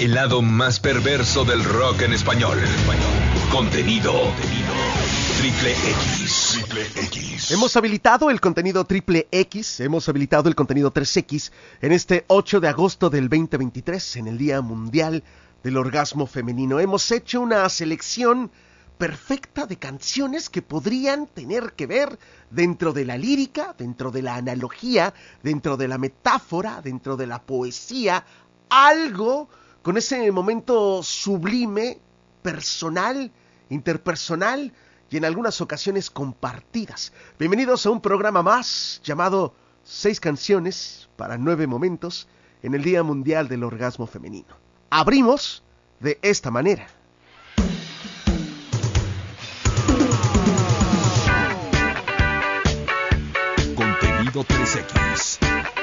El lado más perverso del rock en español. Contenido. Triple X. Triple X. Hemos habilitado el contenido triple X, hemos habilitado el contenido 3X en este 8 de agosto del 2023, en el Día Mundial del Orgasmo Femenino. Hemos hecho una selección perfecta de canciones que podrían tener que ver dentro de la lírica, dentro de la analogía, dentro de la metáfora, dentro de la poesía, algo con ese momento sublime, personal, interpersonal y en algunas ocasiones compartidas. Bienvenidos a un programa más llamado Seis canciones para nueve momentos en el Día Mundial del Orgasmo Femenino. Abrimos de esta manera. Contenido 3X.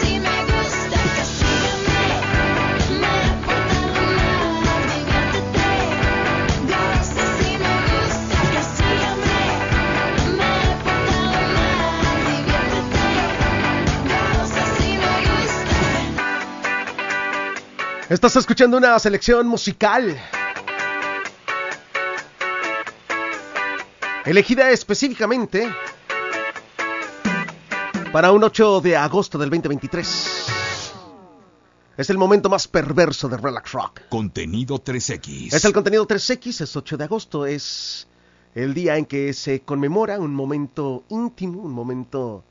Sí me gusta. Estás escuchando una selección musical. Elegida específicamente para un 8 de agosto del 2023. Es el momento más perverso de Relax Rock. Contenido 3X. Es el contenido 3X, es 8 de agosto, es el día en que se conmemora un momento íntimo, un momento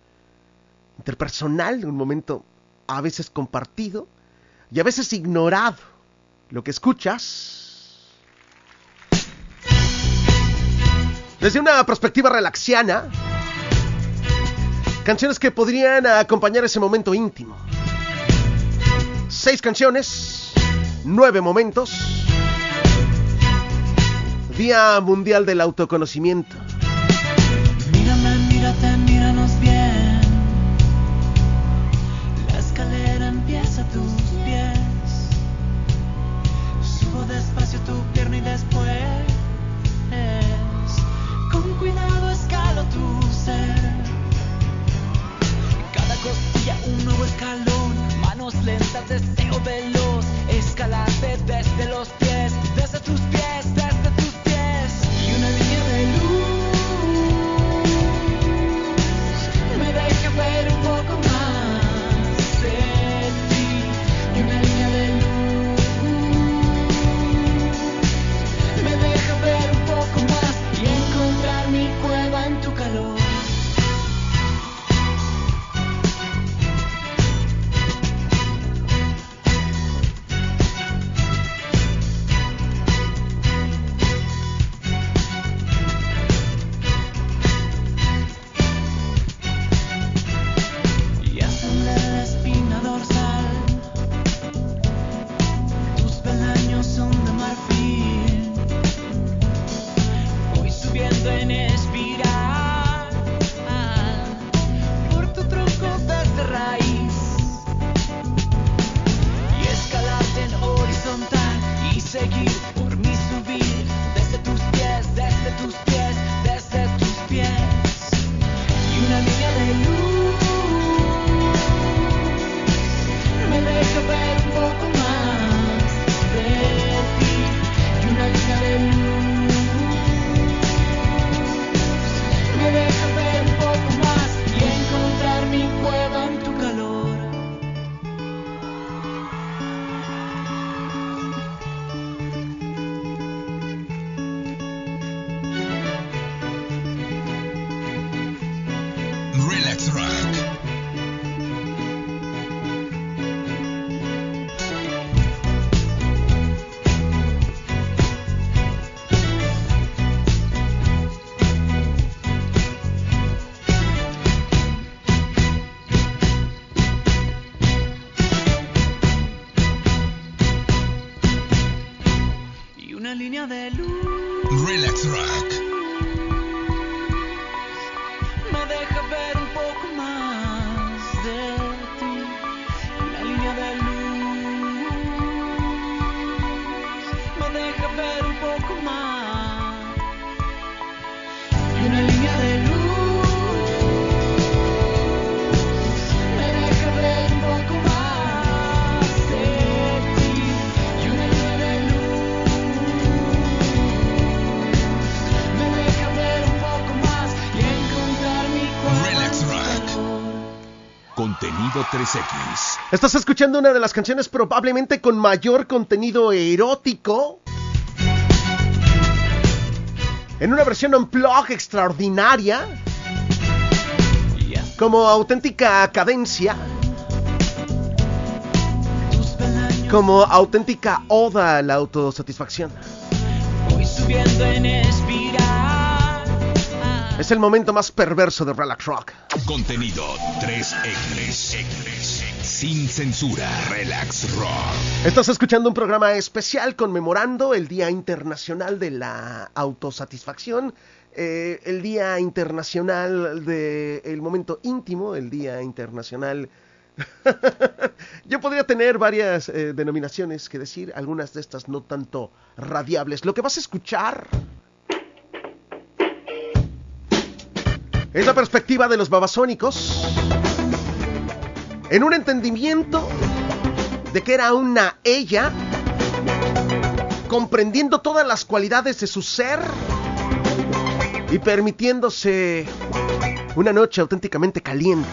interpersonal, un momento a veces compartido y a veces ignorado. Lo que escuchas desde una perspectiva relaxiana, canciones que podrían acompañar ese momento íntimo. Seis canciones, nueve momentos. Día Mundial del Autoconocimiento. Contenido 3X. Estás escuchando una de las canciones probablemente con mayor contenido erótico. En una versión unplug extraordinaria, como auténtica cadencia, como auténtica oda a la autosatisfacción. voy subiendo en espiral. Es el momento más perverso de Relax Rock. Contenido 3X. Sin censura. Relax Rock. Estás escuchando un programa especial conmemorando el Día Internacional de la Autosatisfacción, eh, el Día Internacional del Momento Íntimo, el Día Internacional... Yo podría tener varias eh, denominaciones que decir, algunas de estas no tanto radiables. Lo que vas a escuchar es la perspectiva de los babasónicos en un entendimiento de que era una ella, comprendiendo todas las cualidades de su ser y permitiéndose una noche auténticamente caliente.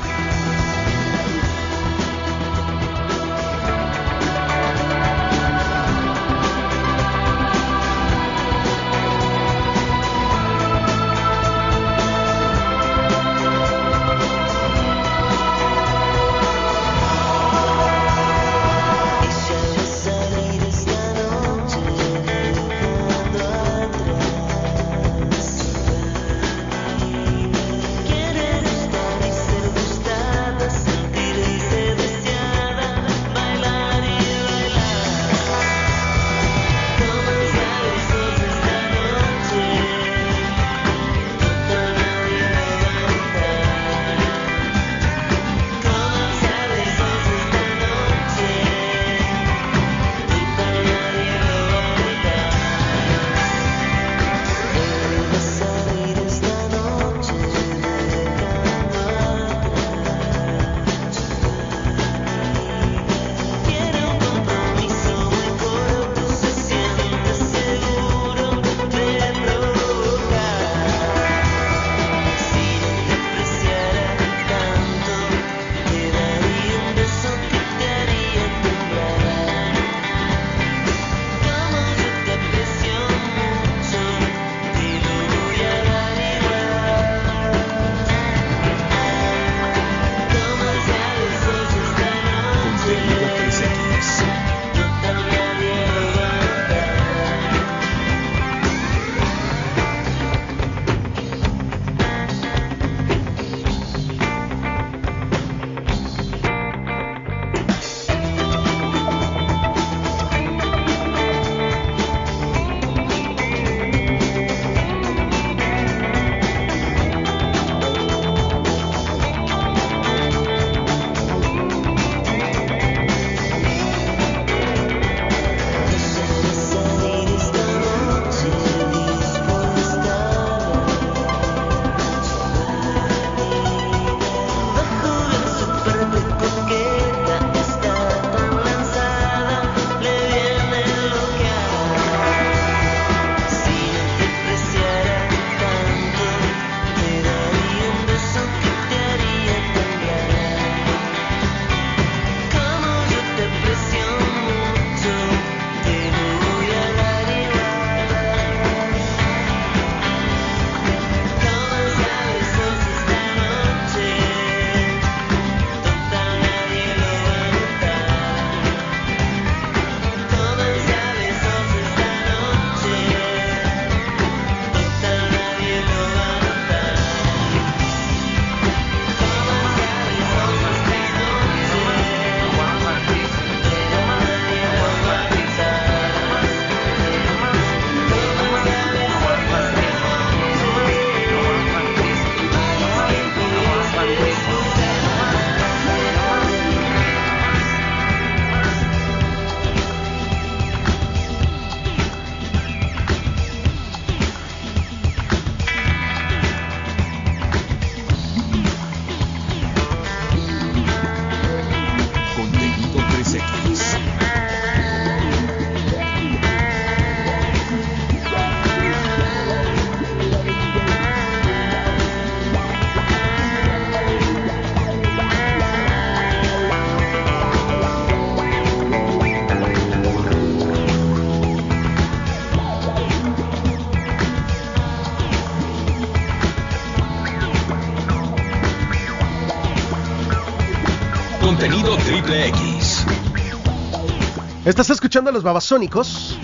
Estás escuchando a los babasónicos.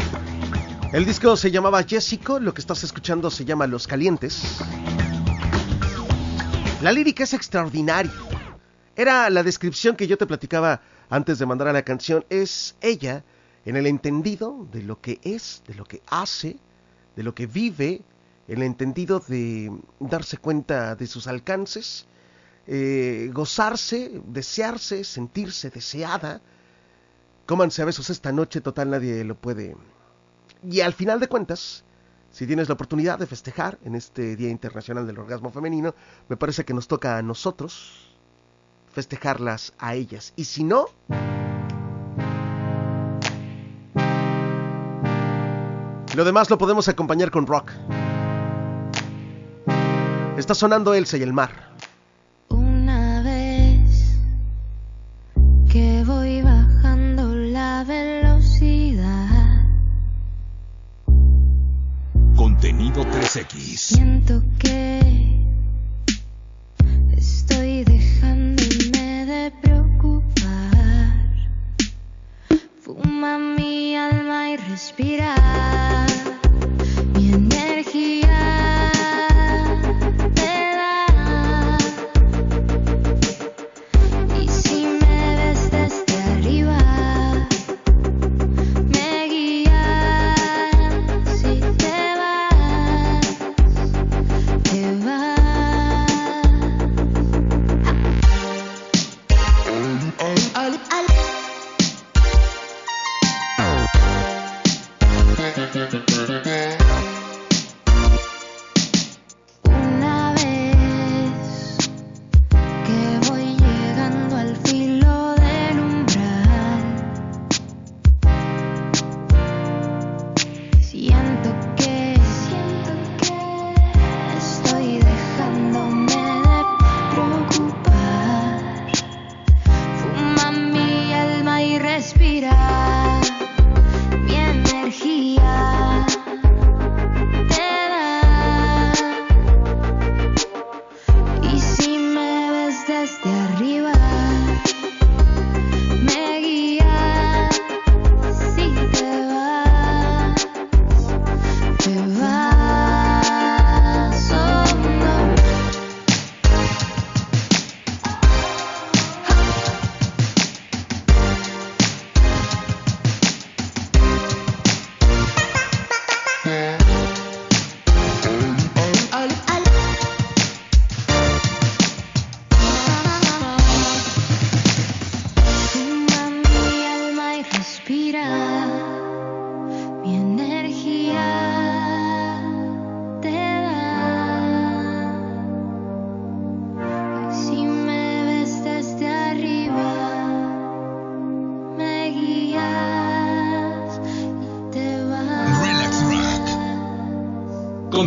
El disco se llamaba Jessico, lo que estás escuchando se llama Los Calientes. La lírica es extraordinaria. Era la descripción que yo te platicaba antes de mandar a la canción. Es ella en el entendido de lo que es, de lo que hace, de lo que vive, en el entendido de darse cuenta de sus alcances, eh, gozarse, desearse, sentirse deseada. Cómanse a besos esta noche, total nadie lo puede. Y al final de cuentas, si tienes la oportunidad de festejar en este Día Internacional del Orgasmo Femenino, me parece que nos toca a nosotros festejarlas a ellas. Y si no, lo demás lo podemos acompañar con rock. Está sonando Elsa y el mar. Una vez que Contenido 3X. siento que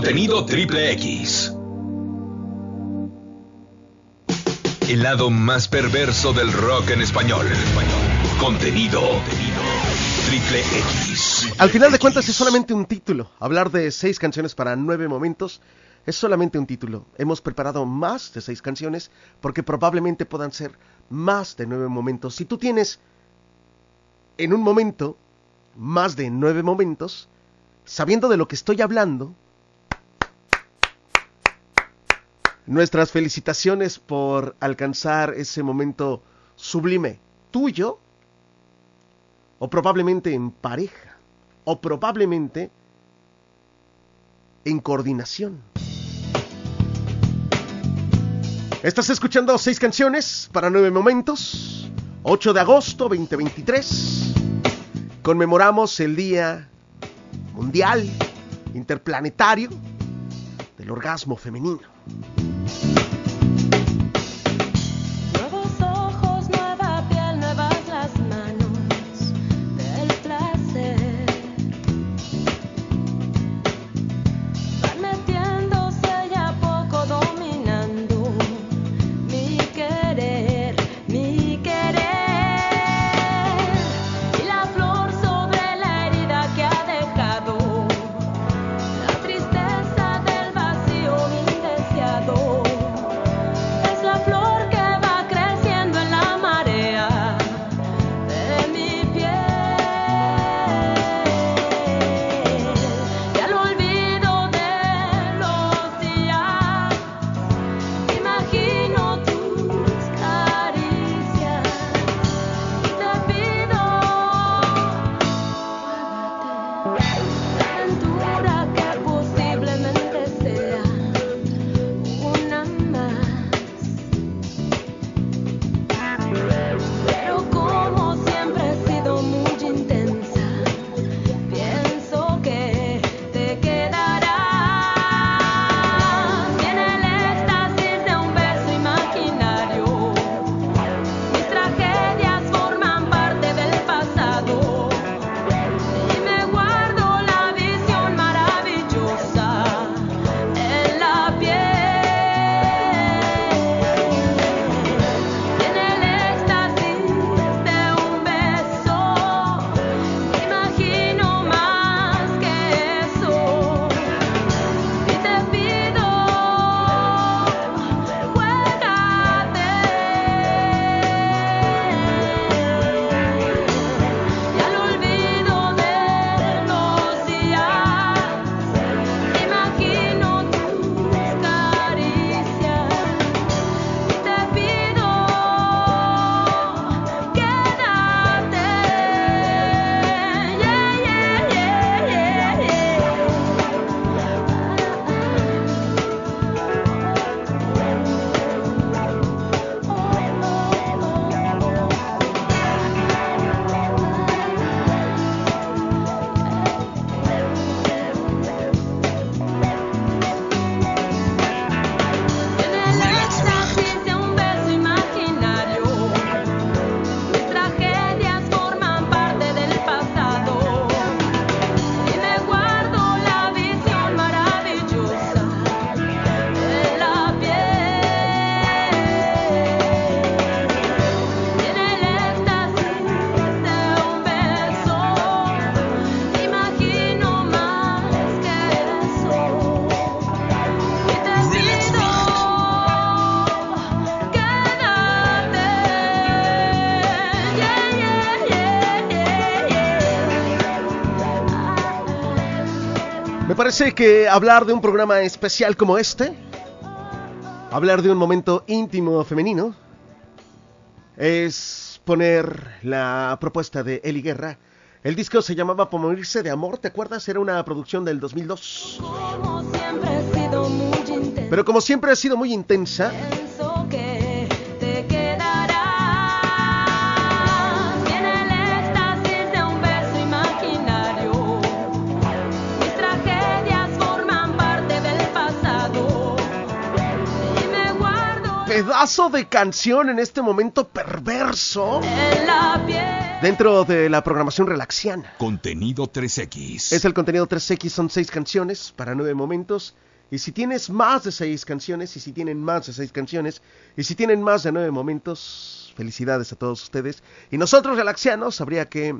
Contenido triple X. El lado más perverso del rock en español. Contenido triple X. Al final de cuentas es solamente un título. Hablar de seis canciones para nueve momentos es solamente un título. Hemos preparado más de seis canciones porque probablemente puedan ser más de nueve momentos. Si tú tienes en un momento más de nueve momentos, sabiendo de lo que estoy hablando, nuestras felicitaciones por alcanzar ese momento sublime tuyo o probablemente en pareja, o probablemente en coordinación. Estás escuchando seis canciones para nueve momentos. 8 de agosto 2023. Conmemoramos el Día Mundial Interplanetario del Orgasmo Femenino. Me parece que hablar de un programa especial como este, hablar de un momento íntimo femenino, es poner la propuesta de Eli Guerra. El disco se llamaba Por morirse de amor, ¿te acuerdas? Era una producción del 2002. Como siempre he sido muy intensa. Pero como siempre ha sido muy intensa, pedazo de canción en este momento perverso en la piel. dentro de la programación relaxiana. Contenido 3X. Es el contenido 3X, son seis canciones para nueve momentos. Y si tienes más de seis canciones, y si tienen más de seis canciones, y si tienen más de nueve momentos, felicidades a todos ustedes. Y nosotros, relaxianos, habría que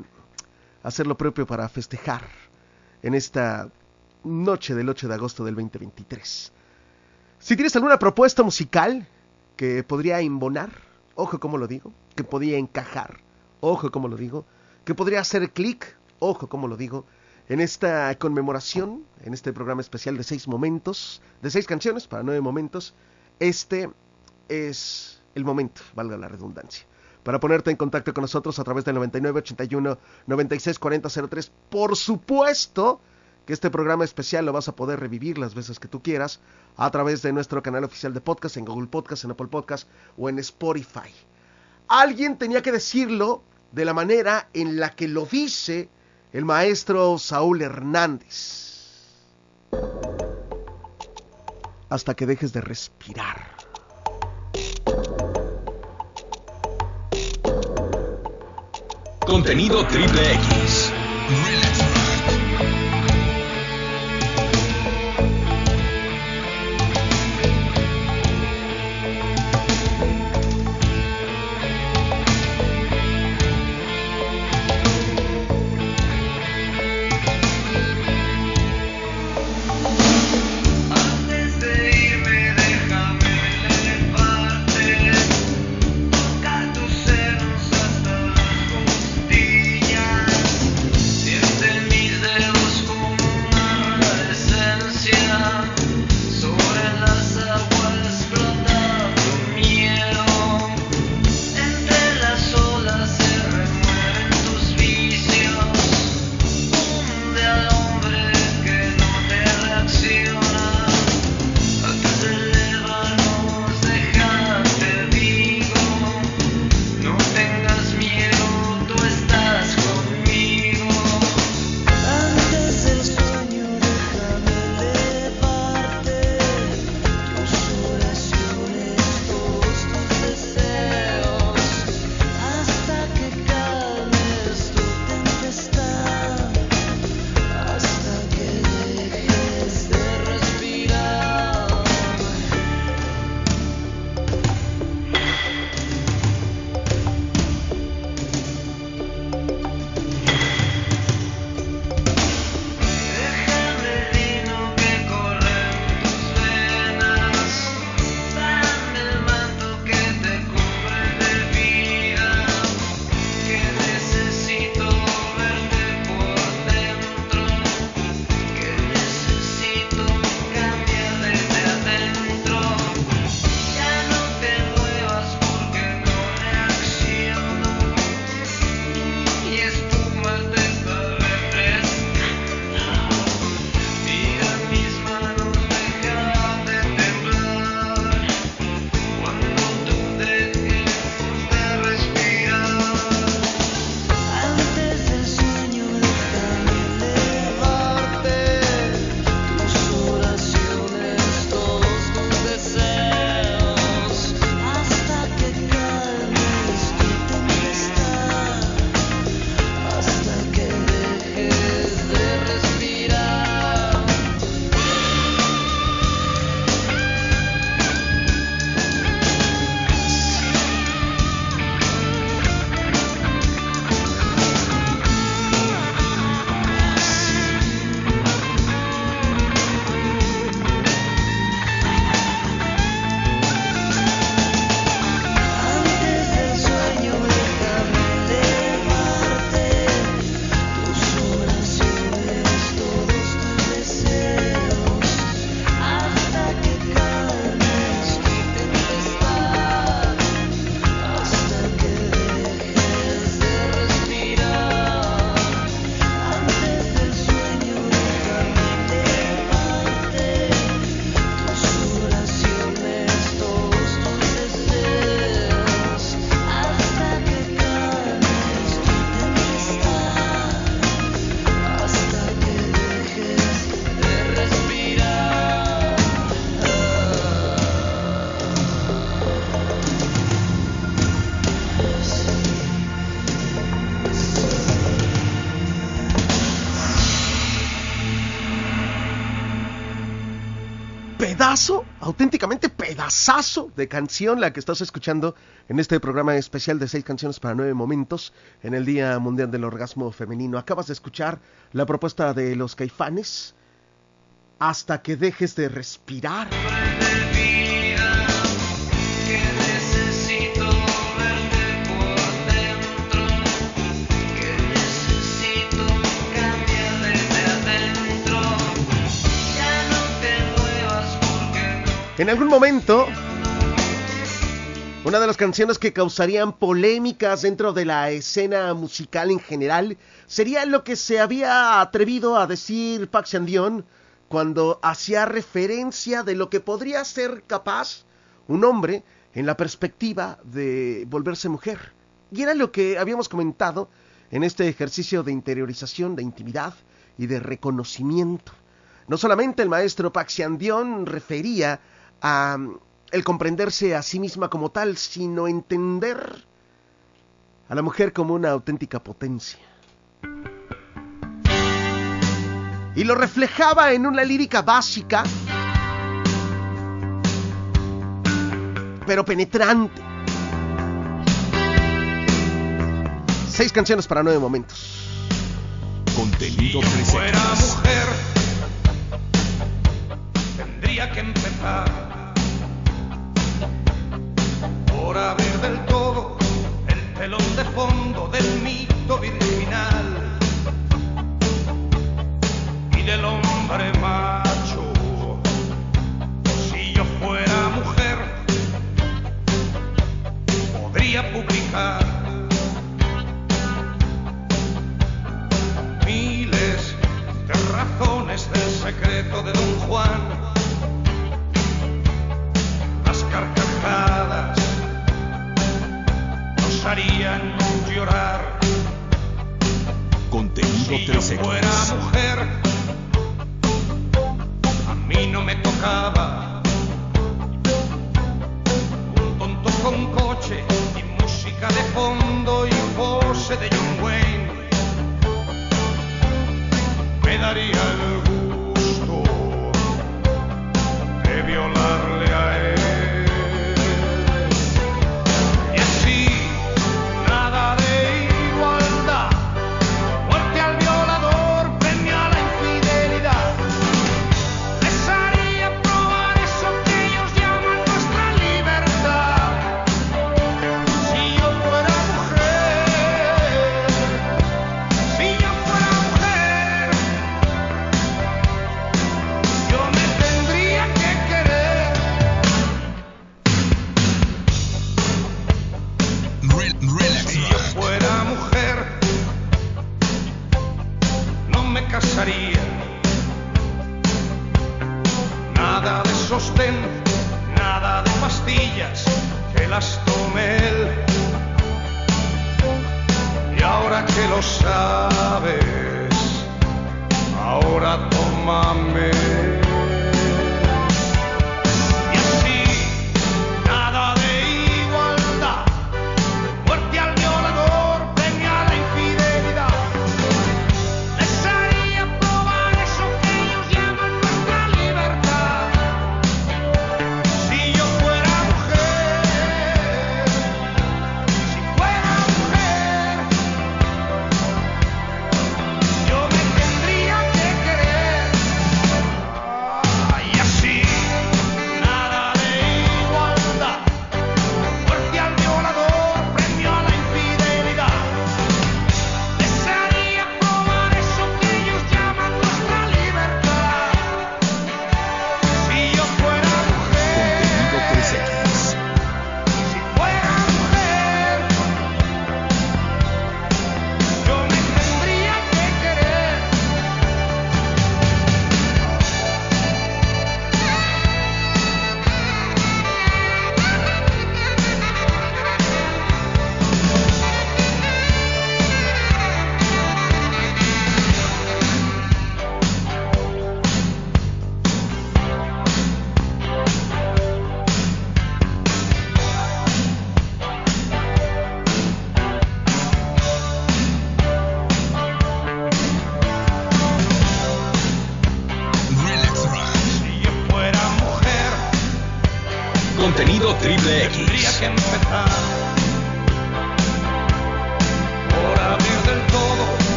hacer lo propio para festejar en esta noche del 8 de agosto del 2023. Si tienes alguna propuesta musical que podría embonar, ojo como lo digo, que podría encajar, ojo como lo digo, que podría hacer clic, ojo como lo digo, en esta conmemoración, en este programa especial de seis momentos, de seis canciones para nueve momentos, este es el momento, valga la redundancia, para ponerte en contacto con nosotros a través del 99 81 96 40 03. Por supuesto que este programa especial lo vas a poder revivir las veces que tú quieras a través de nuestro canal oficial de podcast en Google Podcast, en Apple Podcast o en Spotify. Alguien tenía que decirlo de la manera en la que lo dice el maestro Saúl Hernández. Hasta que dejes de respirar. Contenido triple X. de canción la que estás escuchando en este programa especial de seis canciones para nueve momentos en el Día Mundial del Orgasmo Femenino. Acabas de escuchar la propuesta de los caifanes hasta que dejes de respirar. En algún momento, una de las canciones que causarían polémicas dentro de la escena musical en general sería lo que se había atrevido a decir Pax Dion cuando hacía referencia de lo que podría ser capaz un hombre en la perspectiva de volverse mujer. Y era lo que habíamos comentado en este ejercicio de interiorización, de intimidad y de reconocimiento. No solamente el maestro Paxiandión refería a mm, el comprenderse a sí misma como tal, sino entender a la mujer como una auténtica potencia. Y lo reflejaba en una lírica básica, pero penetrante. Seis canciones para nueve momentos. Contenido Si yo 3X. fuera mujer, tendría que empezar por abrir del todo el telón de fondo del mito virginal y del hombre macho. Si yo fuera mujer, podría publicar miles de razones del secreto de Don Juan. Carcajadas nos harían llorar. Contenido Si yo fuera 3X. mujer, a mí no me tocaba un tonto con coche y música de fondo y pose de John Wayne. Me daría el gusto de violarle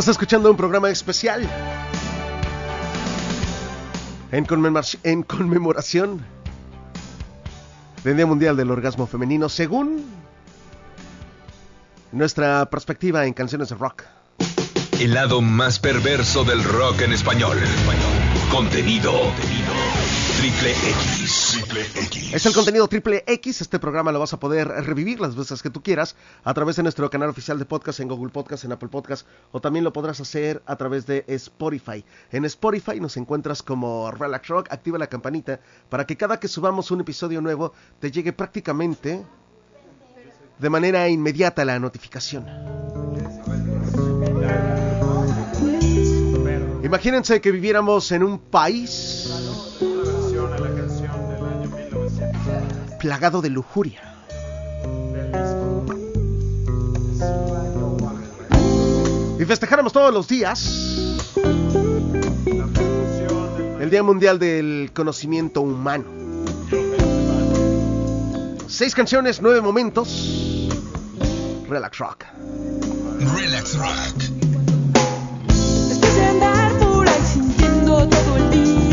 Estás escuchando un programa especial en, en conmemoración del Día Mundial del Orgasmo Femenino, según nuestra perspectiva en canciones de rock. El lado más perverso del rock en español. Contenido. Triple X. Triple X. Es el contenido triple X. Este programa lo vas a poder revivir las veces que tú quieras a través de nuestro canal oficial de podcast en Google Podcast, en Apple Podcast o también lo podrás hacer a través de Spotify. En Spotify nos encuentras como Relax Rock. Activa la campanita para que cada que subamos un episodio nuevo te llegue prácticamente de manera inmediata la notificación. Imagínense que viviéramos en un país plagado de lujuria. Y festejáramos todos los días el Día Mundial del Conocimiento Humano. Seis canciones, nueve momentos. Relax Rock. Relax Rock. Después de andar por ahí sintiendo todo el día,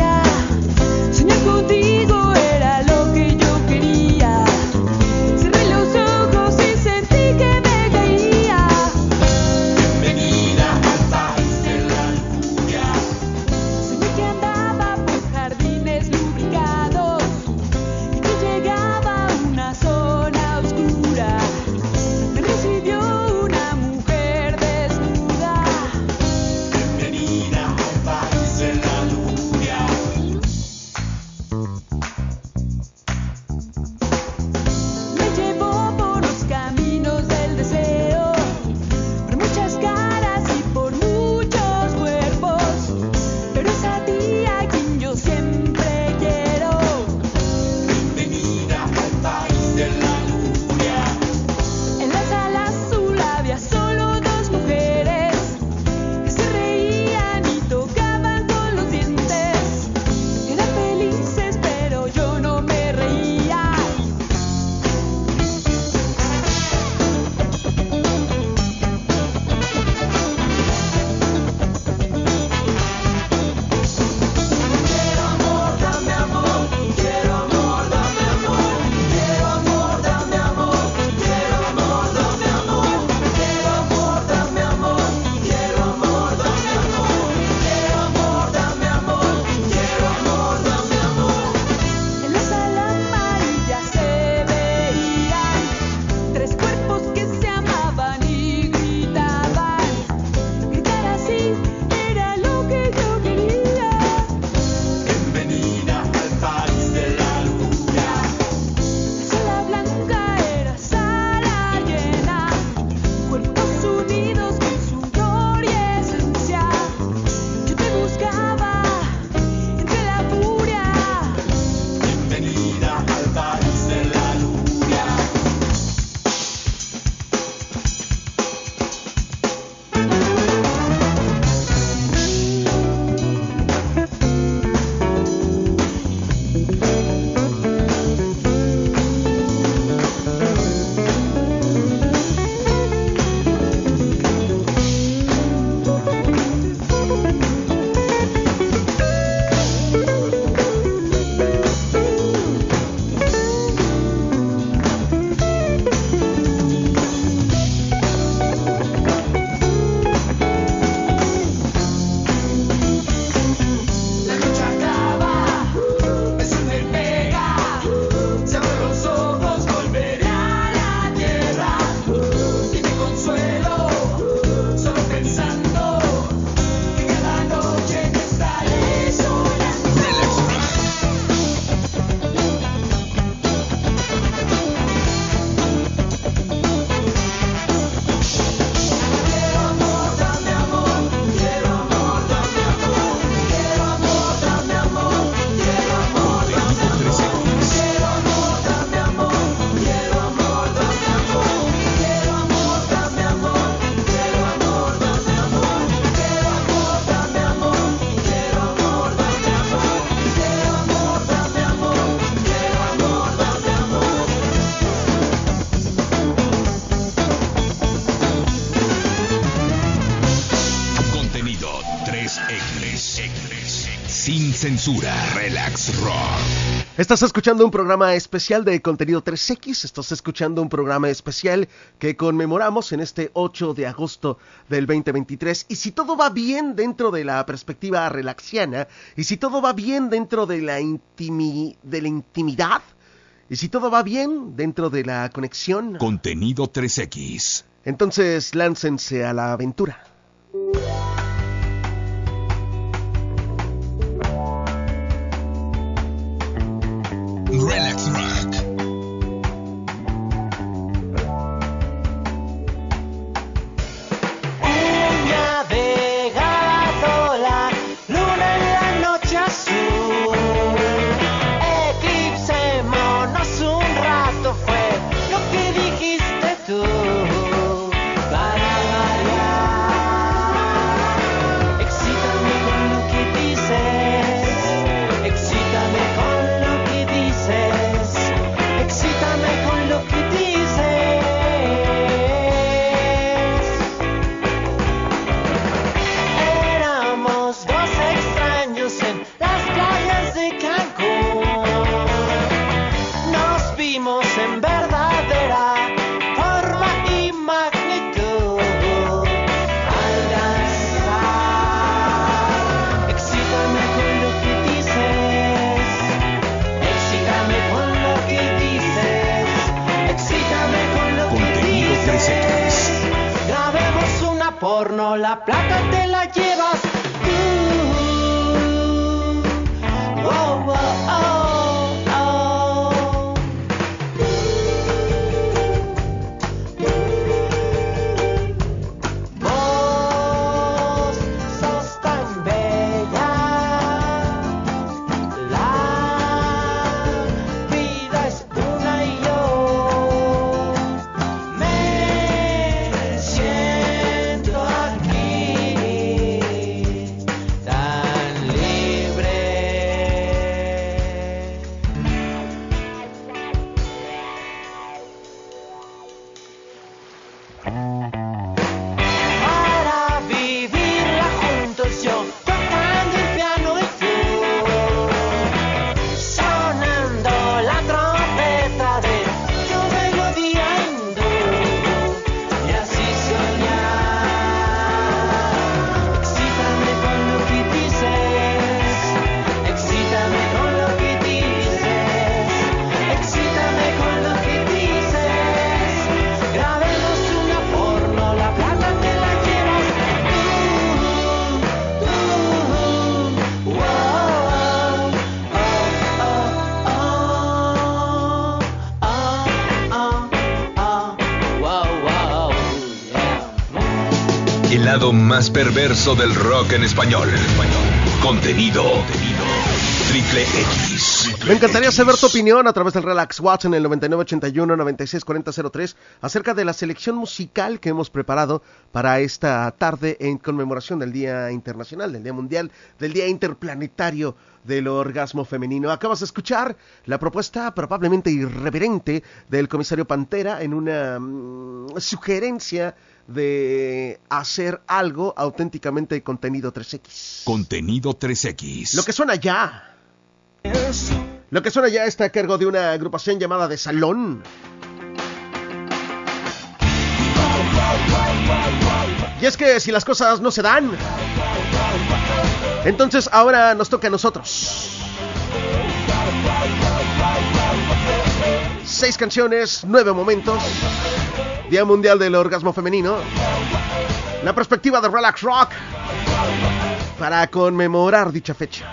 Estás escuchando un programa especial de contenido 3X, estás escuchando un programa especial que conmemoramos en este 8 de agosto del 2023 y si todo va bien dentro de la perspectiva relaxiana y si todo va bien dentro de la, intimi- de la intimidad y si todo va bien dentro de la conexión, Contenido 3X. entonces láncense a la aventura. Relax perverso del rock en español. Contenido. Triple X. Me encantaría saber tu opinión a través del Relax Watch en el 9981-964003 acerca de la selección musical que hemos preparado para esta tarde en conmemoración del Día Internacional, del Día Mundial, del Día Interplanetario del Orgasmo Femenino. Acabas de escuchar la propuesta probablemente irreverente del comisario Pantera en una mm, sugerencia de hacer algo auténticamente contenido 3X. Contenido 3X. Lo que suena ya. Lo que suena ya está a cargo de una agrupación llamada de Salón. Y es que si las cosas no se dan, entonces ahora nos toca a nosotros. Seis canciones, nueve momentos. Día Mundial del Orgasmo Femenino. La perspectiva de Relax Rock para conmemorar dicha fecha.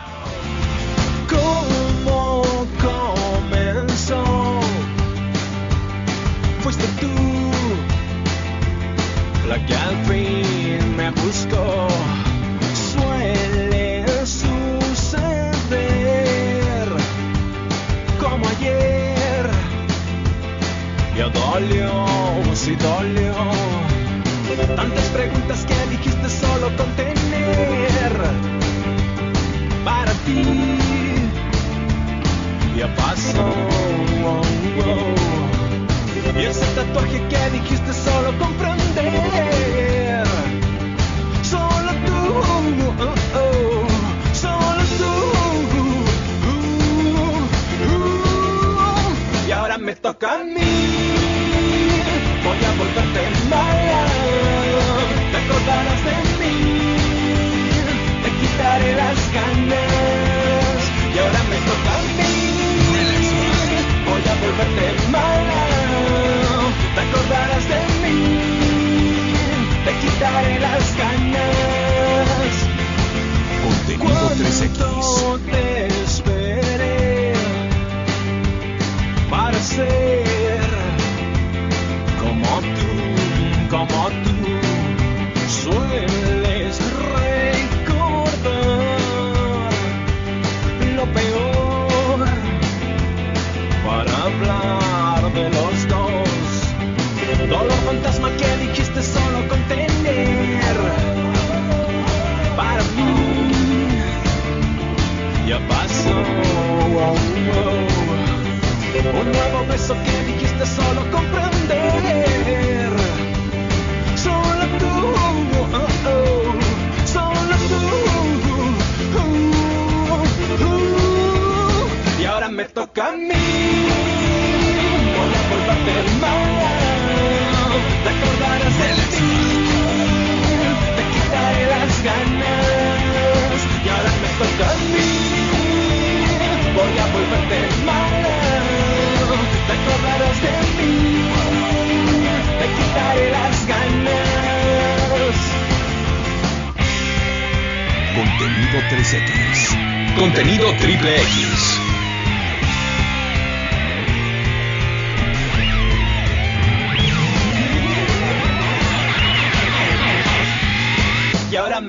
¿Cómo comenzó? Fuiste tú la que me buscó. Dolió, sí dolió. Tantas preguntas que dijiste solo contener para ti ya pasó. oh, oh. Y ese tatuaje que dijiste solo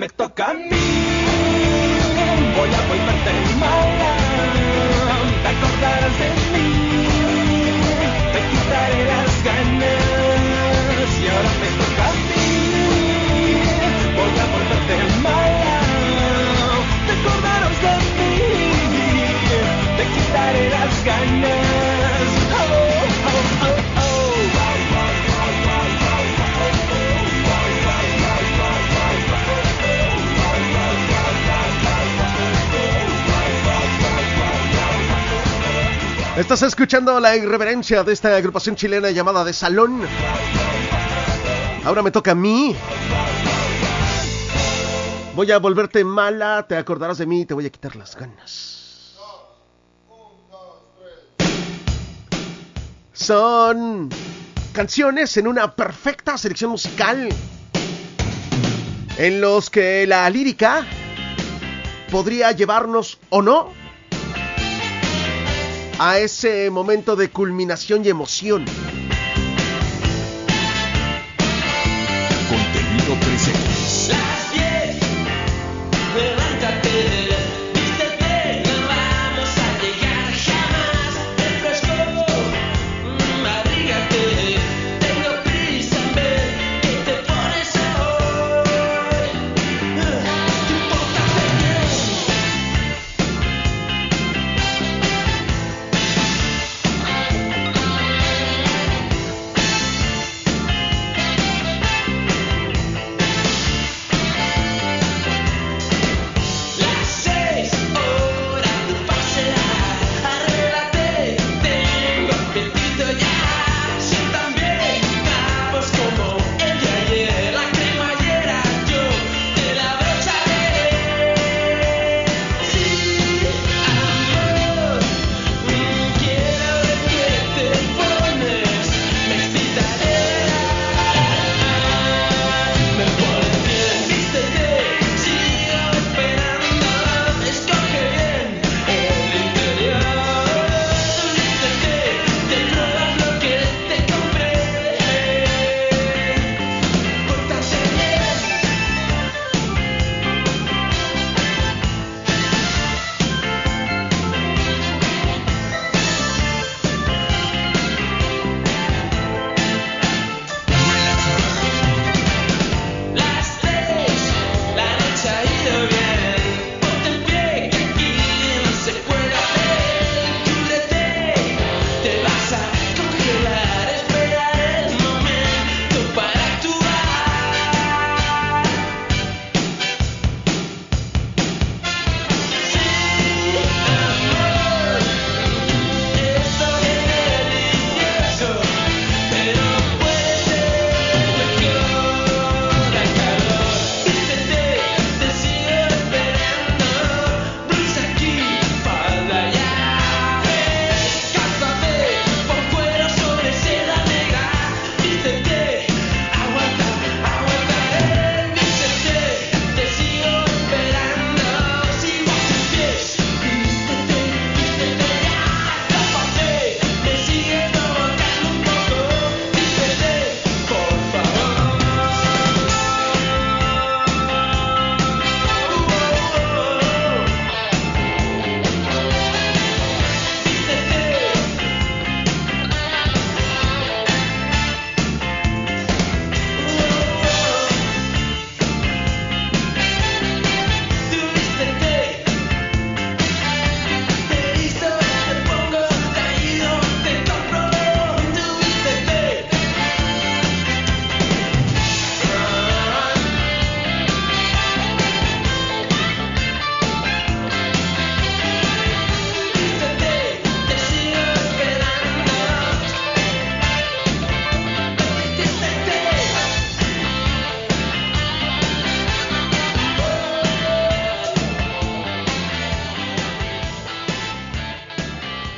me toca a mí. Voy a volverte mala. Te acordarás de Estás escuchando la irreverencia de esta agrupación chilena llamada De Salón. Ahora me toca a mí. Voy a volverte mala, te acordarás de mí y te voy a quitar las ganas. Son canciones en una perfecta selección musical en los que la lírica podría llevarnos o no a ese momento de culminación y emoción.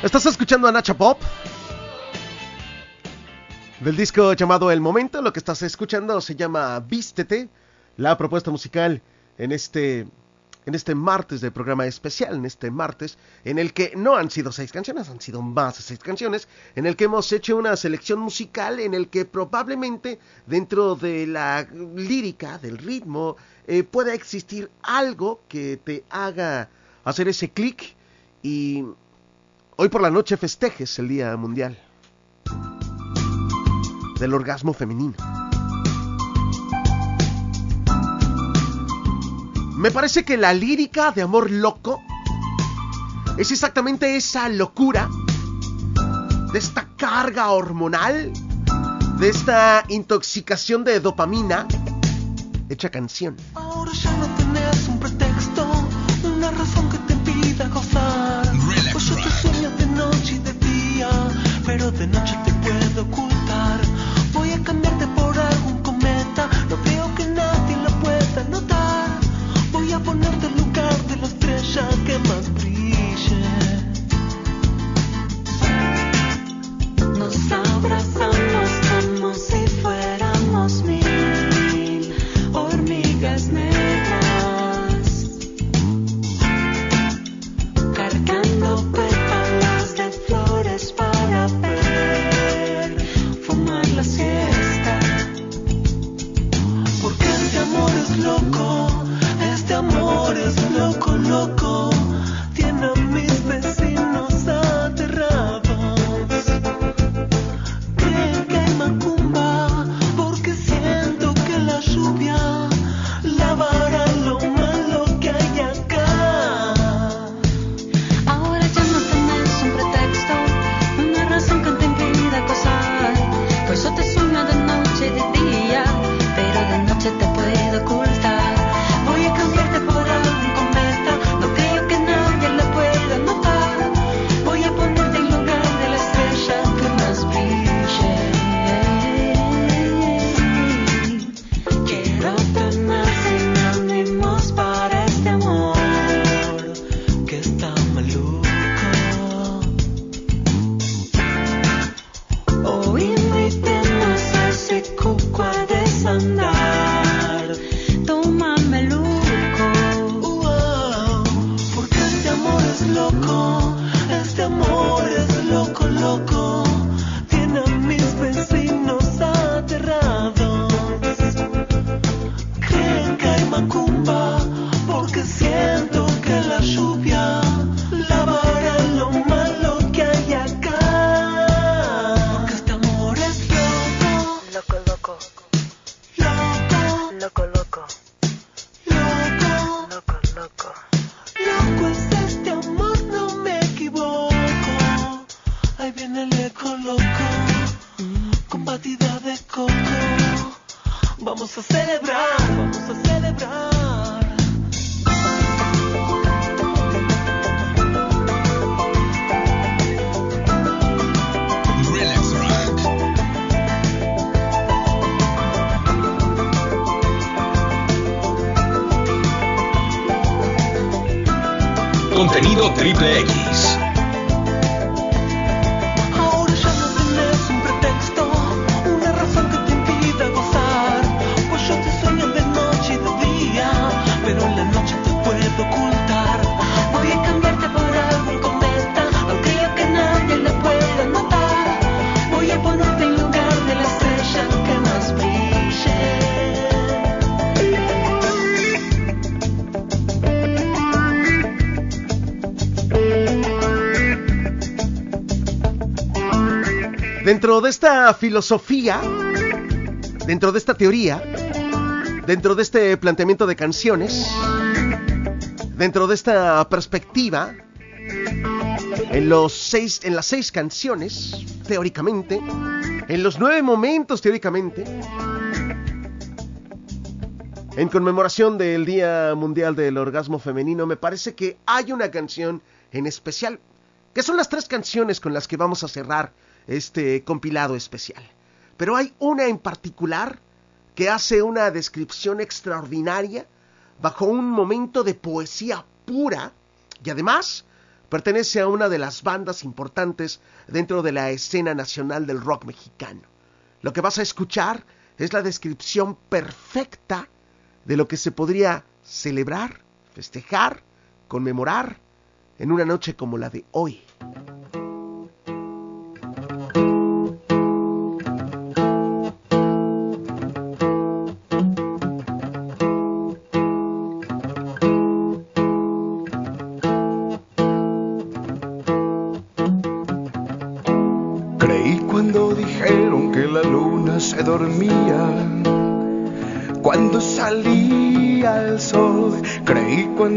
Estás escuchando a Nacha Pop. Del disco llamado El Momento, lo que estás escuchando se llama Vístete, la propuesta musical en este en este martes de programa especial, en este martes, en el que no han sido seis canciones, han sido más de seis canciones, en el que hemos hecho una selección musical en el que probablemente dentro de la lírica, del ritmo, eh, pueda existir algo que te haga hacer ese clic y hoy por la noche festejes el Día Mundial del Orgasmo Femenino. Me parece que la lírica de amor loco es exactamente esa locura de esta carga hormonal, de esta intoxicación de dopamina hecha canción. De noche De esta filosofía, dentro de esta teoría, dentro de este planteamiento de canciones, dentro de esta perspectiva, en los seis, en las seis canciones, teóricamente, en los nueve momentos, teóricamente, en conmemoración del Día Mundial del Orgasmo Femenino, me parece que hay una canción en especial, que son las tres canciones con las que vamos a cerrar este compilado especial. Pero hay una en particular que hace una descripción extraordinaria bajo un momento de poesía pura y además pertenece a una de las bandas importantes dentro de la escena nacional del rock mexicano. Lo que vas a escuchar es la descripción perfecta de lo que se podría celebrar, festejar, conmemorar en una noche como la de hoy.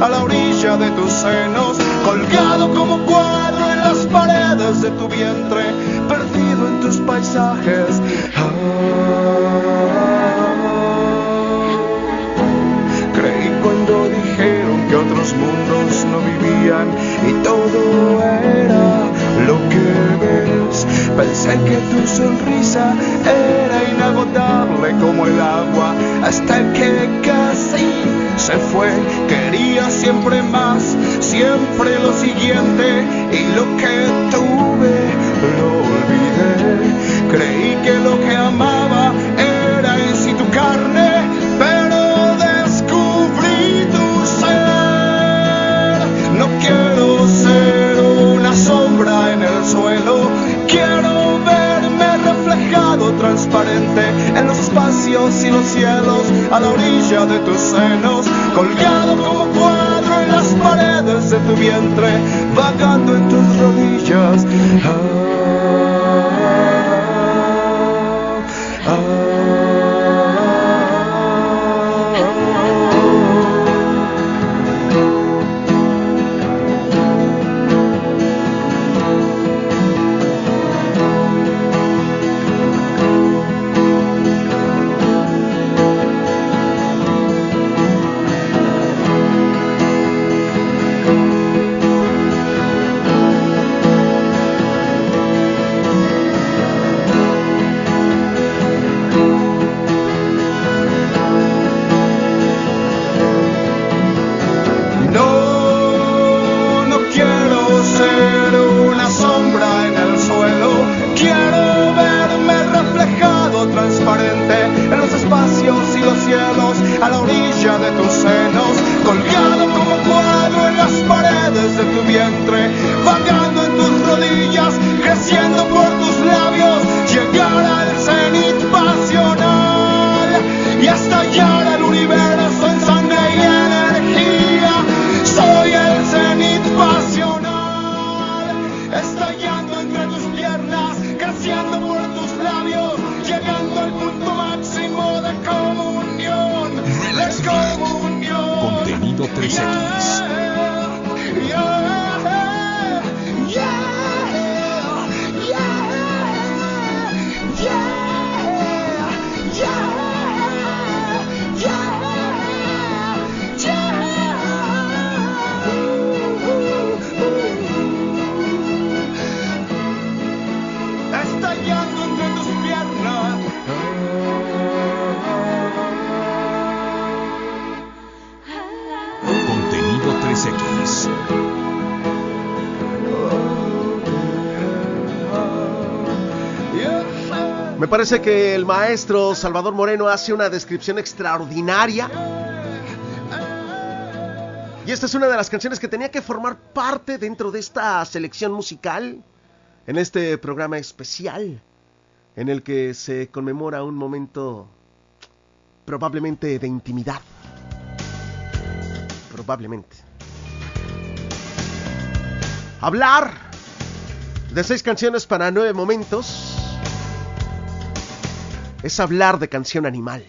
a la orilla de tus senos, colgado como cuadro en las paredes de tu vientre, perdido en tus paisajes. Ah. Creí cuando dijeron que otros mundos no vivían y todo era lo que ves. Pensé que tu sonrisa era inagotable como el agua hasta que se fue. Quería siempre más, siempre lo siguiente y lo que tuve lo olvidé. Creí que lo que amaba era en sí tu carne, pero descubrí tu ser. No quiero ser una sombra en el suelo, quiero verme reflejado transparente en los espacios y los cielos a la orilla de tus senos, colgado como cuadro en las paredes de tu vientre, vagando en tus rodillas. Parece que el maestro Salvador Moreno hace una descripción extraordinaria. Y esta es una de las canciones que tenía que formar parte dentro de esta selección musical, en este programa especial, en el que se conmemora un momento probablemente de intimidad. Probablemente. Hablar de seis canciones para nueve momentos es hablar de canción animal.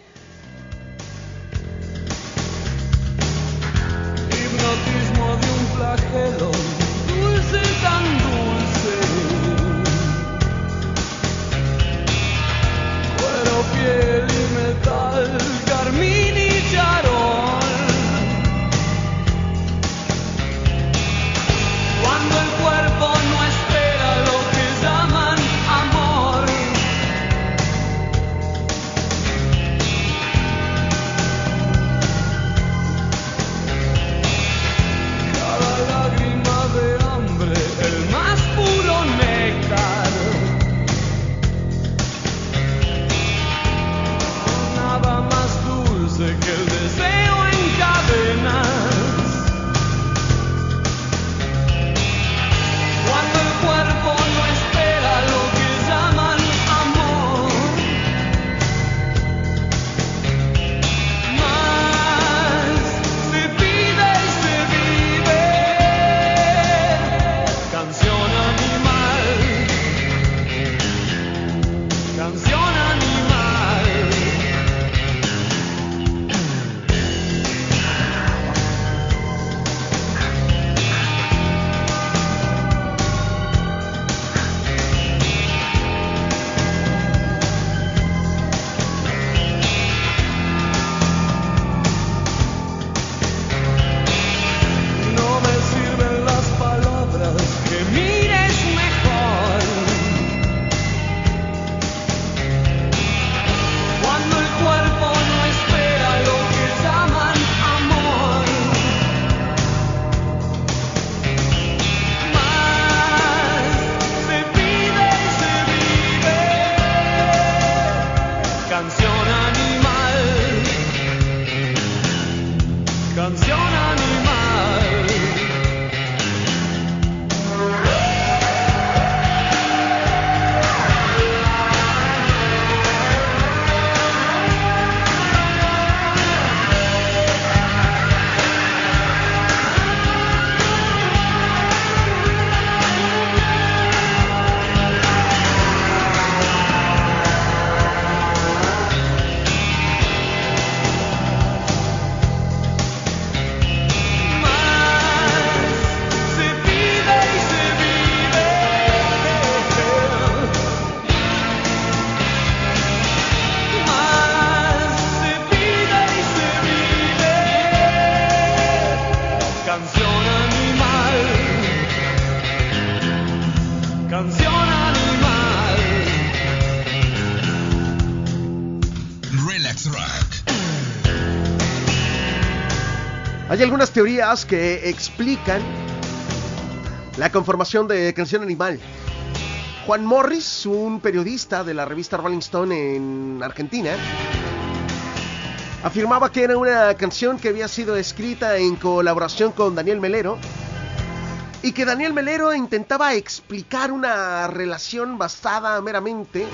Hay algunas teorías que explican la conformación de Canción Animal. Juan Morris, un periodista de la revista Rolling Stone en Argentina, afirmaba que era una canción que había sido escrita en colaboración con Daniel Melero y que Daniel Melero intentaba explicar una relación basada meramente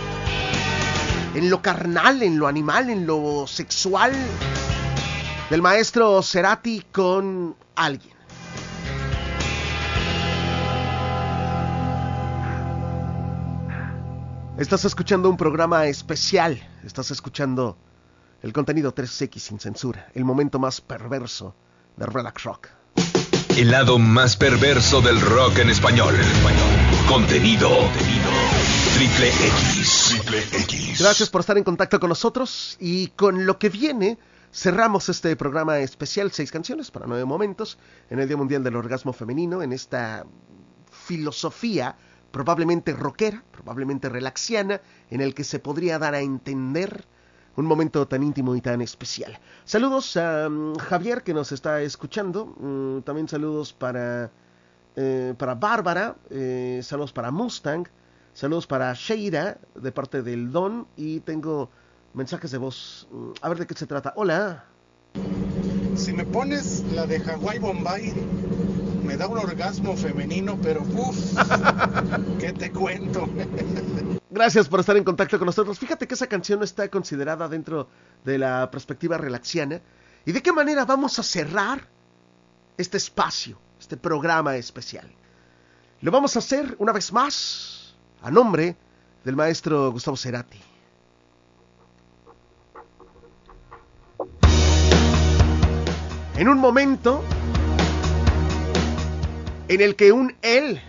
en lo carnal, en lo animal, en lo sexual del maestro Cerati con alguien. Estás escuchando un programa especial, estás escuchando el contenido 3X sin censura, el momento más perverso de Relax Rock. El lado más perverso del rock en español. Contenido. Triple X. Triple X. Gracias por estar en contacto con nosotros y con lo que viene cerramos este programa especial, seis canciones para nueve momentos, en el Día Mundial del Orgasmo Femenino, en esta filosofía probablemente rockera, probablemente relaxiana, en el que se podría dar a entender un momento tan íntimo y tan especial. Saludos a mm, Javier que nos está escuchando, mm, también saludos para, eh, para Bárbara, eh, saludos para Mustang, saludos para Sheira de parte del Don y tengo mensajes de voz. Mm, A ver de qué se trata. Hola. Si me pones la de Hawái Bombay, me da un orgasmo femenino, pero uff, ¿qué te cuento? Gracias por estar en contacto con nosotros. Fíjate que esa canción no está considerada dentro de la perspectiva relaxiana. ¿Y de qué manera vamos a cerrar este espacio, este programa especial? Lo vamos a hacer una vez más a nombre del maestro Gustavo Cerati. En un momento en el que un él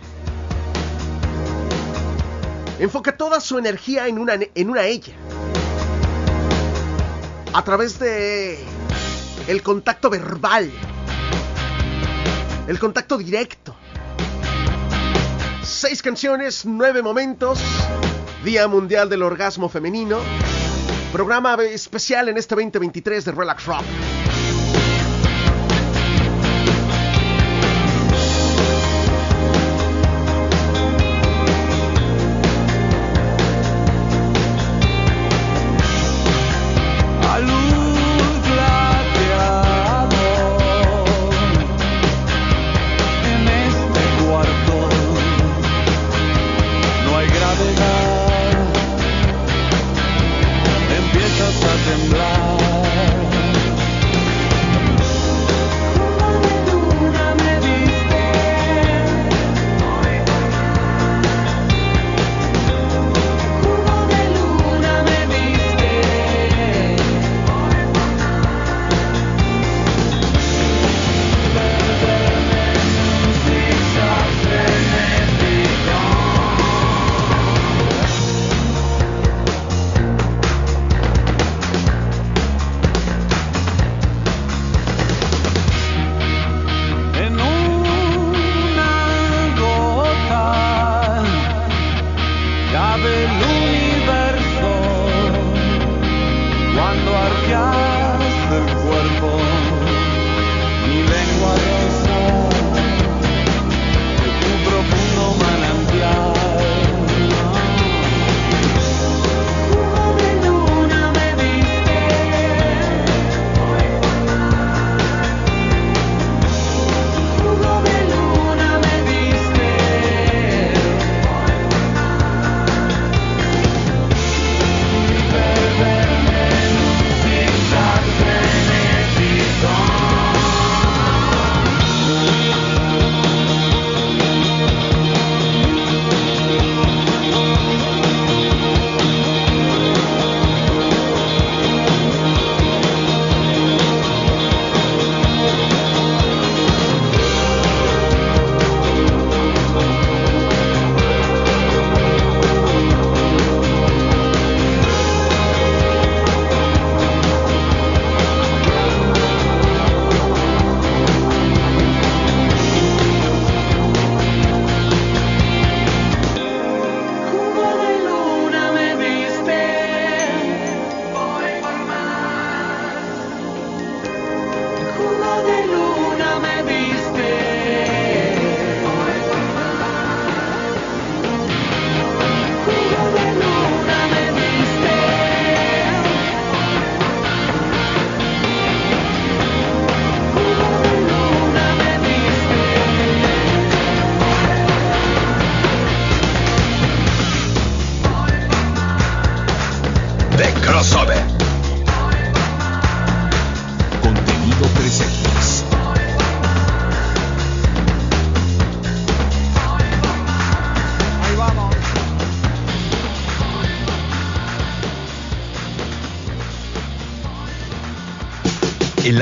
enfoca toda su energía en una, en una ella. A través de el contacto verbal. El contacto directo. Seis canciones, nueve momentos. Día Mundial del Orgasmo Femenino. Programa especial en este 2023 de Relax Rock.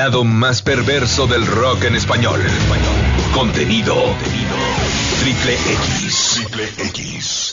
Lado más perverso del rock en español. Contenido. Triple X. Triple X.